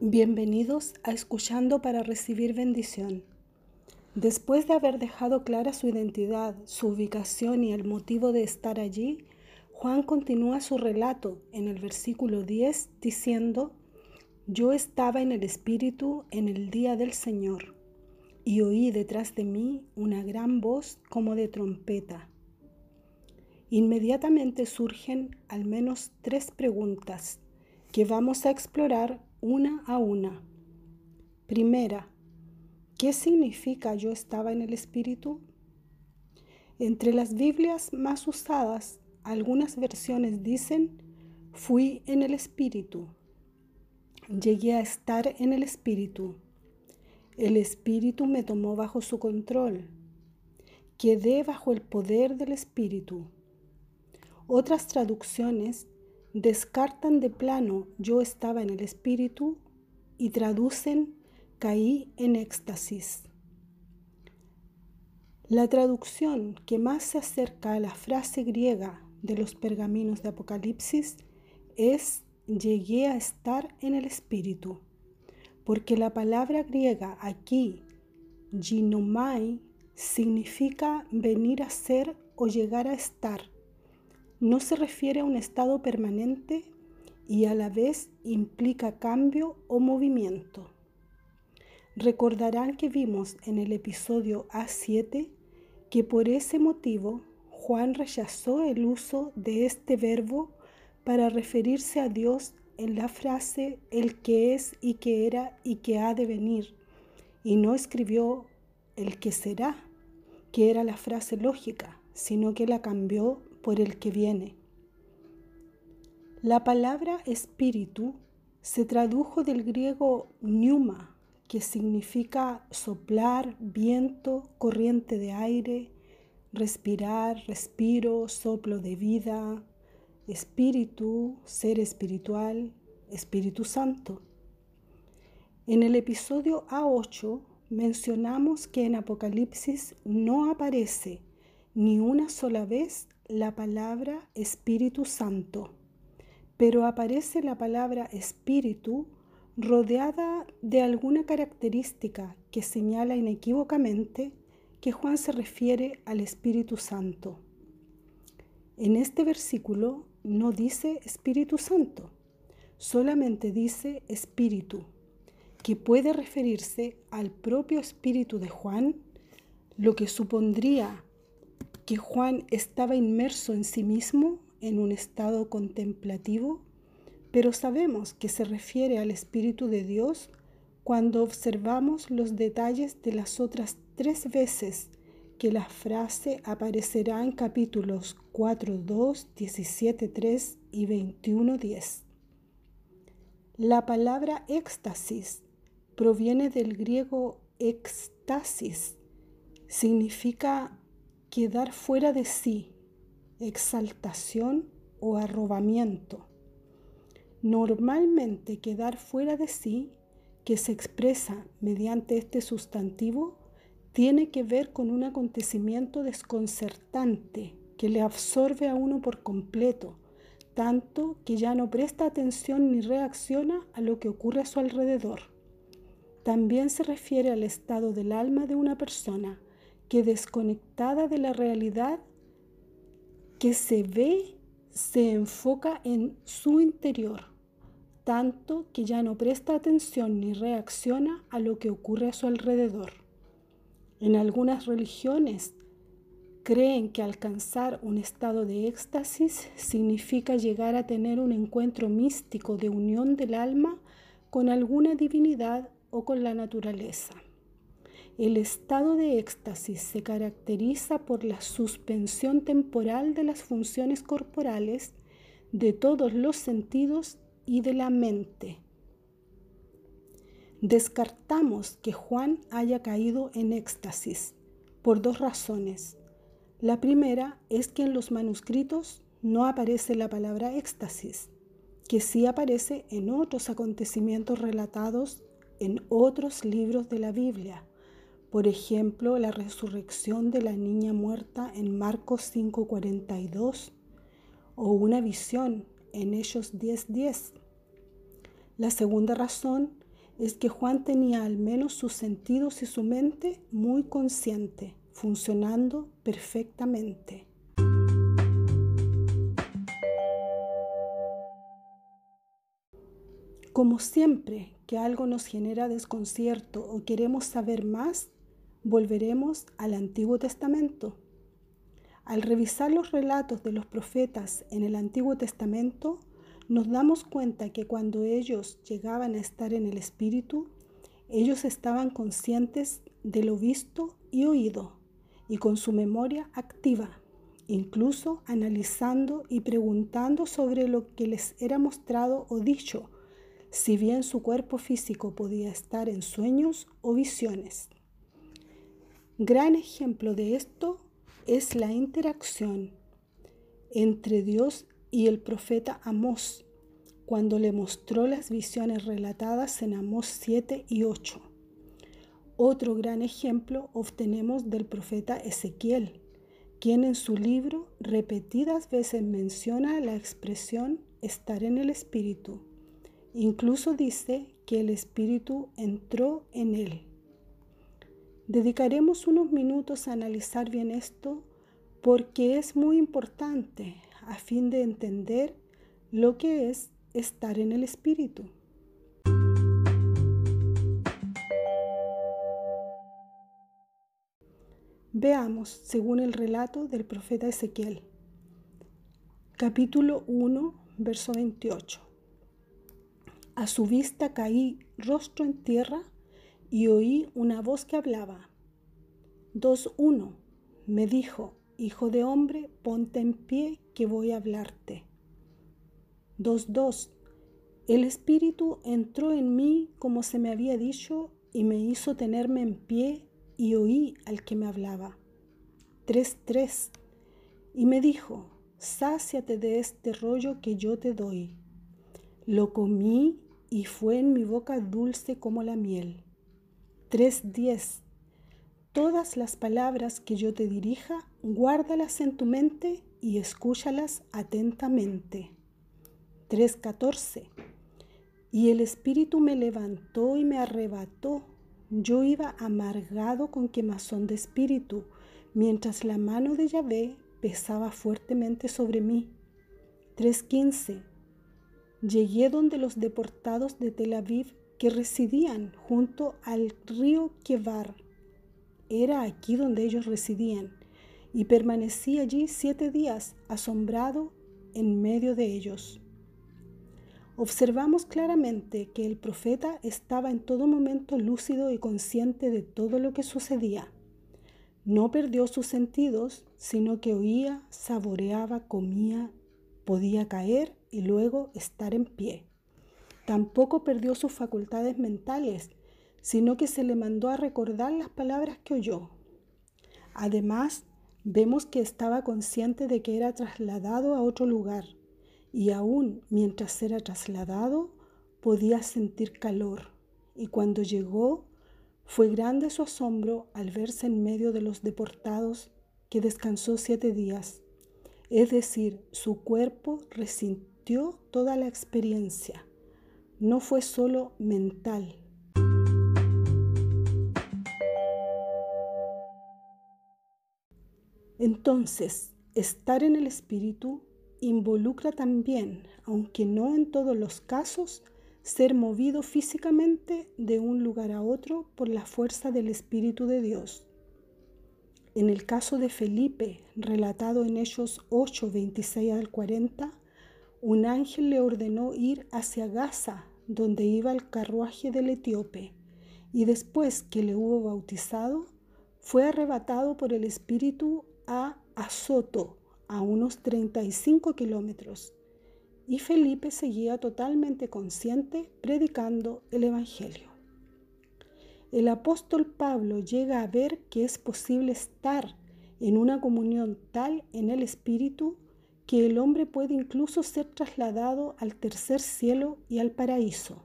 Bienvenidos a Escuchando para recibir bendición. Después de haber dejado clara su identidad, su ubicación y el motivo de estar allí, Juan continúa su relato en el versículo 10 diciendo, Yo estaba en el Espíritu en el día del Señor y oí detrás de mí una gran voz como de trompeta. Inmediatamente surgen al menos tres preguntas que vamos a explorar una a una. Primera, ¿qué significa yo estaba en el Espíritu? Entre las Biblias más usadas, algunas versiones dicen, fui en el Espíritu, llegué a estar en el Espíritu, el Espíritu me tomó bajo su control, quedé bajo el poder del Espíritu. Otras traducciones descartan de plano yo estaba en el espíritu y traducen caí en éxtasis. La traducción que más se acerca a la frase griega de los pergaminos de Apocalipsis es llegué a estar en el espíritu, porque la palabra griega aquí, ginomai, significa venir a ser o llegar a estar no se refiere a un estado permanente y a la vez implica cambio o movimiento. Recordarán que vimos en el episodio A7 que por ese motivo Juan rechazó el uso de este verbo para referirse a Dios en la frase el que es y que era y que ha de venir, y no escribió el que será, que era la frase lógica, sino que la cambió por el que viene. La palabra espíritu se tradujo del griego pneuma, que significa soplar, viento, corriente de aire, respirar, respiro, soplo de vida, espíritu, ser espiritual, Espíritu Santo. En el episodio A8 mencionamos que en Apocalipsis no aparece ni una sola vez la palabra Espíritu Santo, pero aparece la palabra Espíritu rodeada de alguna característica que señala inequívocamente que Juan se refiere al Espíritu Santo. En este versículo no dice Espíritu Santo, solamente dice Espíritu, que puede referirse al propio Espíritu de Juan, lo que supondría que Juan estaba inmerso en sí mismo en un estado contemplativo, pero sabemos que se refiere al Espíritu de Dios cuando observamos los detalles de las otras tres veces que la frase aparecerá en capítulos 4.2, 17.3 y 21.10. La palabra éxtasis proviene del griego éxtasis, significa quedar fuera de sí, exaltación o arrobamiento. Normalmente quedar fuera de sí, que se expresa mediante este sustantivo, tiene que ver con un acontecimiento desconcertante que le absorbe a uno por completo, tanto que ya no presta atención ni reacciona a lo que ocurre a su alrededor. También se refiere al estado del alma de una persona que desconectada de la realidad que se ve, se enfoca en su interior, tanto que ya no presta atención ni reacciona a lo que ocurre a su alrededor. En algunas religiones creen que alcanzar un estado de éxtasis significa llegar a tener un encuentro místico de unión del alma con alguna divinidad o con la naturaleza. El estado de éxtasis se caracteriza por la suspensión temporal de las funciones corporales, de todos los sentidos y de la mente. Descartamos que Juan haya caído en éxtasis por dos razones. La primera es que en los manuscritos no aparece la palabra éxtasis, que sí aparece en otros acontecimientos relatados en otros libros de la Biblia, por ejemplo, la resurrección de la niña muerta en Marcos 5:42 o una visión en Hechos 10:10. La segunda razón es que Juan tenía al menos sus sentidos y su mente muy consciente, funcionando perfectamente. Como siempre que algo nos genera desconcierto o queremos saber más, volveremos al Antiguo Testamento. Al revisar los relatos de los profetas en el Antiguo Testamento, nos damos cuenta que cuando ellos llegaban a estar en el Espíritu, ellos estaban conscientes de lo visto y oído y con su memoria activa, incluso analizando y preguntando sobre lo que les era mostrado o dicho, si bien su cuerpo físico podía estar en sueños o visiones. Gran ejemplo de esto es la interacción entre Dios y el profeta Amós, cuando le mostró las visiones relatadas en Amós 7 y 8. Otro gran ejemplo obtenemos del profeta Ezequiel, quien en su libro repetidas veces menciona la expresión estar en el Espíritu. Incluso dice que el Espíritu entró en él. Dedicaremos unos minutos a analizar bien esto porque es muy importante a fin de entender lo que es estar en el Espíritu. Veamos, según el relato del profeta Ezequiel, capítulo 1, verso 28. A su vista caí rostro en tierra y oí una voz que hablaba. 2.1. Me dijo, Hijo de hombre, ponte en pie que voy a hablarte. 2.2. El Espíritu entró en mí como se me había dicho y me hizo tenerme en pie y oí al que me hablaba. 3.3. Y me dijo, sáciate de este rollo que yo te doy. Lo comí y fue en mi boca dulce como la miel. 3.10. Todas las palabras que yo te dirija, guárdalas en tu mente y escúchalas atentamente. 3.14. Y el Espíritu me levantó y me arrebató. Yo iba amargado con quemazón de espíritu, mientras la mano de Yahvé pesaba fuertemente sobre mí. 3.15. Llegué donde los deportados de Tel Aviv que residían junto al río Kebar era aquí donde ellos residían, y permanecí allí siete días asombrado en medio de ellos. Observamos claramente que el profeta estaba en todo momento lúcido y consciente de todo lo que sucedía. No perdió sus sentidos, sino que oía, saboreaba, comía, podía caer y luego estar en pie. Tampoco perdió sus facultades mentales, sino que se le mandó a recordar las palabras que oyó. Además, vemos que estaba consciente de que era trasladado a otro lugar y aún mientras era trasladado podía sentir calor y cuando llegó fue grande su asombro al verse en medio de los deportados que descansó siete días. Es decir, su cuerpo resintió toda la experiencia. No fue solo mental, Entonces, estar en el Espíritu involucra también, aunque no en todos los casos, ser movido físicamente de un lugar a otro por la fuerza del Espíritu de Dios. En el caso de Felipe, relatado en Hechos 8, 26 al 40, un ángel le ordenó ir hacia Gaza, donde iba el carruaje del etíope, y después que le hubo bautizado, fue arrebatado por el Espíritu a Azoto, a unos 35 kilómetros, y Felipe seguía totalmente consciente predicando el Evangelio. El apóstol Pablo llega a ver que es posible estar en una comunión tal en el Espíritu que el hombre puede incluso ser trasladado al tercer cielo y al paraíso.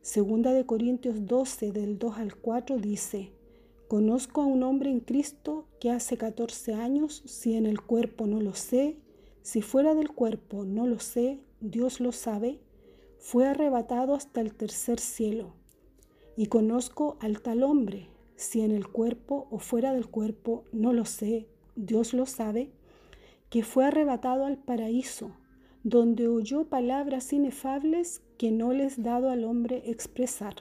Segunda de Corintios 12 del 2 al 4 dice, Conozco a un hombre en Cristo que hace 14 años, si en el cuerpo no lo sé, si fuera del cuerpo no lo sé, Dios lo sabe, fue arrebatado hasta el tercer cielo, y conozco al tal hombre, si en el cuerpo o fuera del cuerpo, no lo sé, Dios lo sabe, que fue arrebatado al paraíso, donde oyó palabras inefables que no les dado al hombre expresar.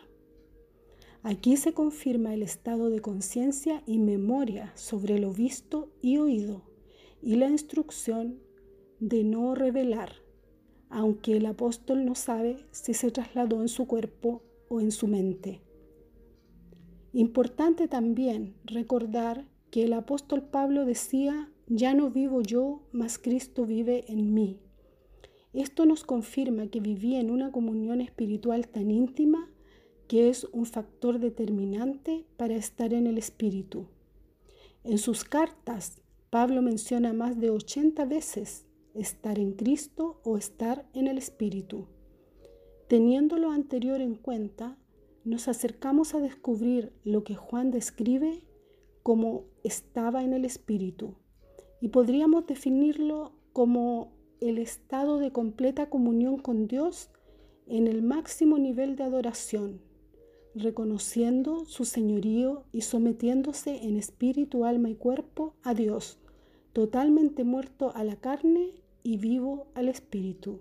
Aquí se confirma el estado de conciencia y memoria sobre lo visto y oído y la instrucción de no revelar, aunque el apóstol no sabe si se trasladó en su cuerpo o en su mente. Importante también recordar que el apóstol Pablo decía, ya no vivo yo, mas Cristo vive en mí. Esto nos confirma que vivía en una comunión espiritual tan íntima que es un factor determinante para estar en el Espíritu. En sus cartas, Pablo menciona más de 80 veces estar en Cristo o estar en el Espíritu. Teniendo lo anterior en cuenta, nos acercamos a descubrir lo que Juan describe como estaba en el Espíritu y podríamos definirlo como el estado de completa comunión con Dios en el máximo nivel de adoración, reconociendo su señorío y sometiéndose en espíritu, alma y cuerpo a Dios, totalmente muerto a la carne y vivo al espíritu.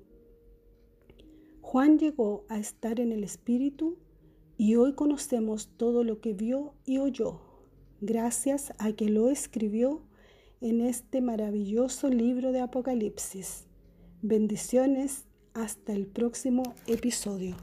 Juan llegó a estar en el espíritu y hoy conocemos todo lo que vio y oyó, gracias a que lo escribió en este maravilloso libro de Apocalipsis. Bendiciones, hasta el próximo episodio.